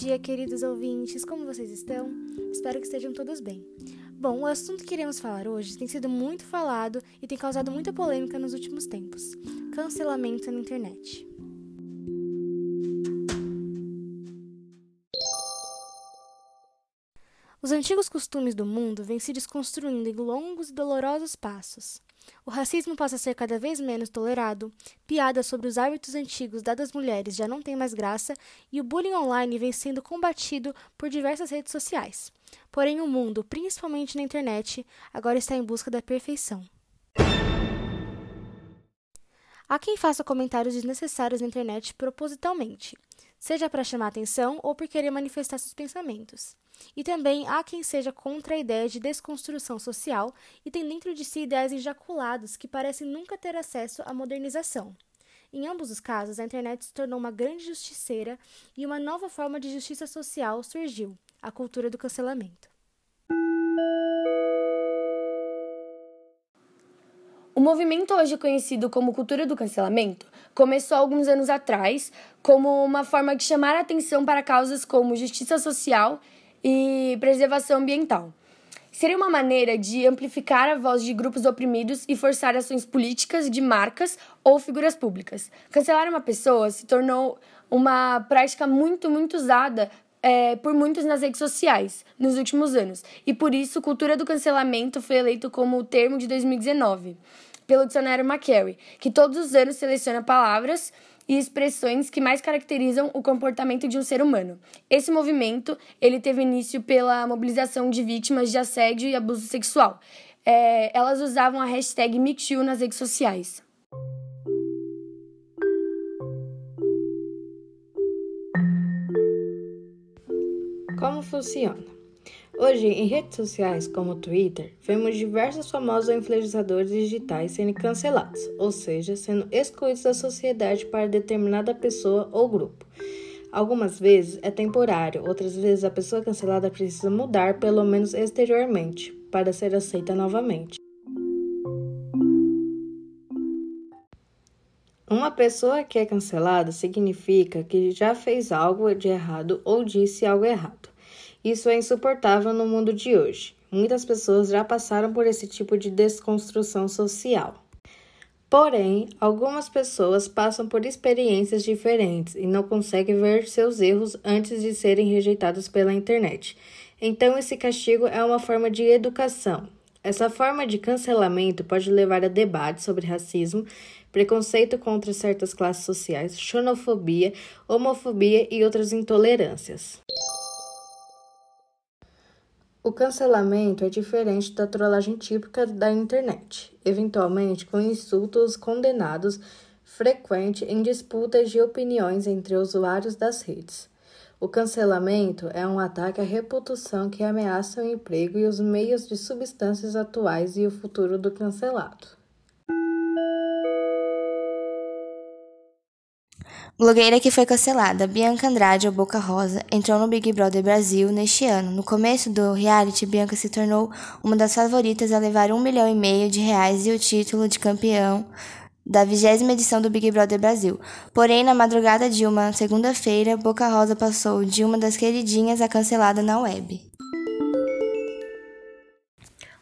dia, queridos ouvintes, como vocês estão? Espero que estejam todos bem. Bom, o assunto que iremos falar hoje tem sido muito falado e tem causado muita polêmica nos últimos tempos: cancelamento na internet. Os antigos costumes do mundo vêm se desconstruindo em longos e dolorosos passos. O racismo passa a ser cada vez menos tolerado, piadas sobre os hábitos antigos dadas às mulheres já não têm mais graça e o bullying online vem sendo combatido por diversas redes sociais. Porém, o mundo, principalmente na internet, agora está em busca da perfeição. Há quem faça comentários desnecessários na internet propositalmente, seja para chamar atenção ou por querer manifestar seus pensamentos. E também há quem seja contra a ideia de desconstrução social e tem dentro de si ideias ejaculadas que parecem nunca ter acesso à modernização. Em ambos os casos, a internet se tornou uma grande justiceira e uma nova forma de justiça social surgiu a cultura do cancelamento. O movimento hoje conhecido como cultura do cancelamento começou alguns anos atrás como uma forma de chamar a atenção para causas como justiça social e preservação ambiental. Seria uma maneira de amplificar a voz de grupos oprimidos e forçar ações políticas de marcas ou figuras públicas. Cancelar uma pessoa se tornou uma prática muito, muito usada é, por muitos nas redes sociais nos últimos anos, e por isso cultura do cancelamento foi eleito como o termo de 2019 pelo dicionário McCary, que todos os anos seleciona palavras e expressões que mais caracterizam o comportamento de um ser humano. Esse movimento ele teve início pela mobilização de vítimas de assédio e abuso sexual. É, elas usavam a hashtag MeToo nas redes sociais. Como funciona? Hoje, em redes sociais como o Twitter, vemos diversos famosos influenciadores digitais sendo cancelados, ou seja, sendo excluídos da sociedade para determinada pessoa ou grupo. Algumas vezes é temporário, outras vezes a pessoa cancelada precisa mudar, pelo menos exteriormente, para ser aceita novamente. Uma pessoa que é cancelada significa que já fez algo de errado ou disse algo errado. Isso é insuportável no mundo de hoje. Muitas pessoas já passaram por esse tipo de desconstrução social. Porém, algumas pessoas passam por experiências diferentes e não conseguem ver seus erros antes de serem rejeitados pela internet. Então, esse castigo é uma forma de educação. Essa forma de cancelamento pode levar a debates sobre racismo, preconceito contra certas classes sociais, xenofobia, homofobia e outras intolerâncias. O cancelamento é diferente da trollagem típica da internet, eventualmente com insultos condenados frequente em disputas de opiniões entre usuários das redes. O cancelamento é um ataque à reputação que ameaça o emprego e os meios de substâncias atuais e o futuro do cancelado. Blogueira que foi cancelada, Bianca Andrade, ou Boca Rosa, entrou no Big Brother Brasil neste ano. No começo do reality, Bianca se tornou uma das favoritas a levar um milhão e meio de reais e o título de campeão da vigésima edição do Big Brother Brasil. Porém, na madrugada de uma segunda-feira, Boca Rosa passou de uma das queridinhas a cancelada na web.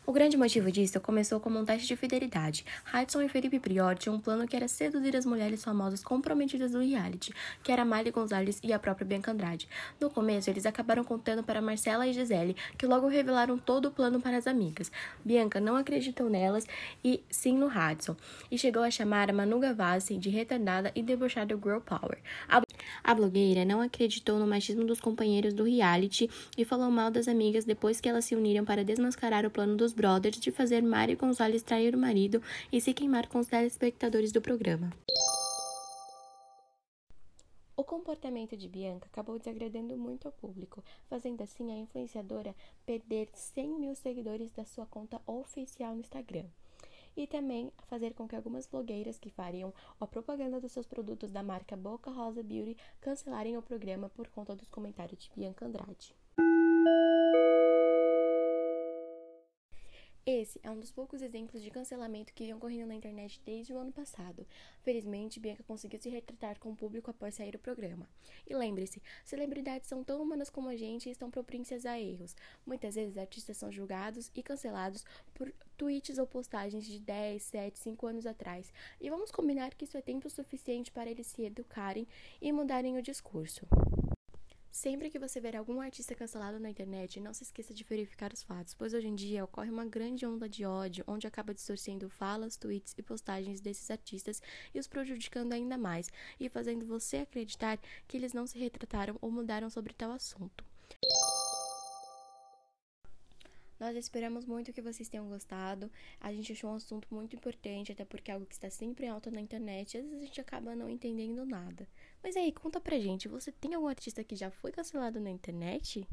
O grande motivo disso começou como um teste de fidelidade. Hudson e Felipe Prior tinham um plano que era seduzir as mulheres famosas comprometidas do reality, que era Miley Gonzalez e a própria Bianca Andrade. No começo, eles acabaram contando para Marcela e Gisele, que logo revelaram todo o plano para as amigas. Bianca não acreditou nelas e sim no Hudson, e chegou a chamar a Manu Gavassi de retardada e debochada girl power. A, a blogueira não acreditou no machismo dos companheiros do reality e falou mal das amigas depois que elas se uniram para desmascarar o plano dos brothers de fazer Mari Gonzalez trair o marido e se queimar com os telespectadores do programa. O comportamento de Bianca acabou desagradando muito ao público, fazendo assim a influenciadora perder 100 mil seguidores da sua conta oficial no Instagram. E também fazer com que algumas blogueiras que fariam a propaganda dos seus produtos da marca Boca Rosa Beauty cancelarem o programa por conta dos comentários de Bianca Andrade. Esse é um dos poucos exemplos de cancelamento que vem ocorrendo na internet desde o ano passado. Felizmente, Bianca conseguiu se retratar com o público após sair do programa. E lembre-se, celebridades são tão humanas como a gente e estão propícias a erros. Muitas vezes, artistas são julgados e cancelados por tweets ou postagens de 10, 7, 5 anos atrás. E vamos combinar que isso é tempo suficiente para eles se educarem e mudarem o discurso. Sempre que você ver algum artista cancelado na internet, não se esqueça de verificar os fatos, pois hoje em dia ocorre uma grande onda de ódio, onde acaba distorcendo falas, tweets e postagens desses artistas e os prejudicando ainda mais, e fazendo você acreditar que eles não se retrataram ou mudaram sobre tal assunto. Nós esperamos muito que vocês tenham gostado. A gente achou um assunto muito importante, até porque é algo que está sempre em alta na internet. Às vezes a gente acaba não entendendo nada. Mas aí, conta pra gente, você tem algum artista que já foi cancelado na internet?